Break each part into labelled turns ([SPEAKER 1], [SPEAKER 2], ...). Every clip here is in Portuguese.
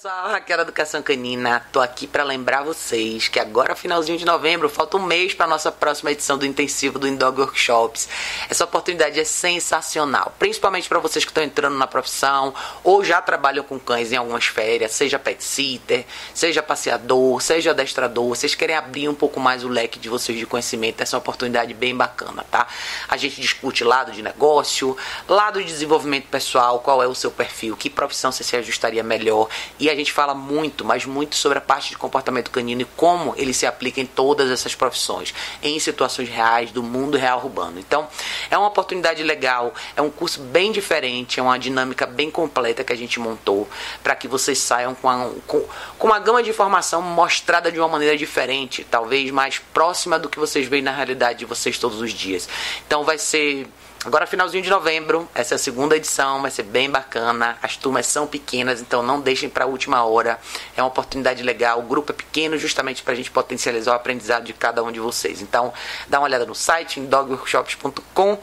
[SPEAKER 1] pessoal, Raquel Educação Canina. Tô aqui para lembrar vocês que agora, finalzinho de novembro, falta um mês para nossa próxima edição do intensivo do Indog Workshops. Essa oportunidade é sensacional, principalmente para vocês que estão entrando na profissão ou já trabalham com cães em algumas férias, seja pet sitter, seja passeador, seja adestrador. Vocês querem abrir um pouco mais o leque de vocês de conhecimento. Essa é uma oportunidade bem bacana, tá? A gente discute lado de negócio, lado de desenvolvimento pessoal, qual é o seu perfil, que profissão você se ajustaria melhor e a gente fala muito, mas muito sobre a parte de comportamento canino e como ele se aplica em todas essas profissões, em situações reais do mundo real urbano. Então, é uma oportunidade legal, é um curso bem diferente, é uma dinâmica bem completa que a gente montou para que vocês saiam com, a, com, com uma gama de informação mostrada de uma maneira diferente, talvez mais próxima do que vocês veem na realidade de vocês todos os dias. Então, vai ser Agora, finalzinho de novembro, essa é a segunda edição, vai ser bem bacana. As turmas são pequenas, então não deixem para a última hora. É uma oportunidade legal. O grupo é pequeno, justamente para a gente potencializar o aprendizado de cada um de vocês. Então, dá uma olhada no site, em dogworkshops.com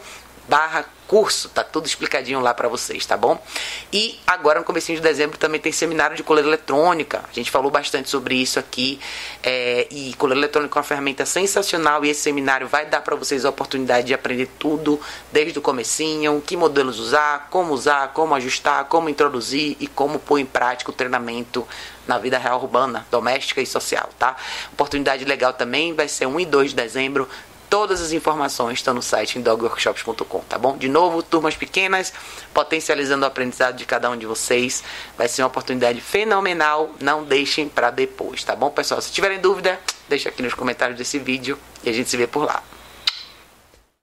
[SPEAKER 1] barra curso, tá tudo explicadinho lá para vocês, tá bom? E agora no começo de dezembro também tem seminário de coleira eletrônica. A gente falou bastante sobre isso aqui. É, e coleira eletrônica é uma ferramenta sensacional e esse seminário vai dar para vocês a oportunidade de aprender tudo desde o comecinho, que modelos usar, como usar, como ajustar, como introduzir e como pôr em prática o treinamento na vida real urbana, doméstica e social, tá? Oportunidade legal também vai ser 1 e 2 de dezembro Todas as informações estão no site dogworkshops.com, tá bom? De novo, turmas pequenas, potencializando o aprendizado de cada um de vocês. Vai ser uma oportunidade fenomenal. Não deixem para depois, tá bom, pessoal? Se tiverem dúvida, deixa aqui nos comentários desse vídeo e a gente se vê por lá.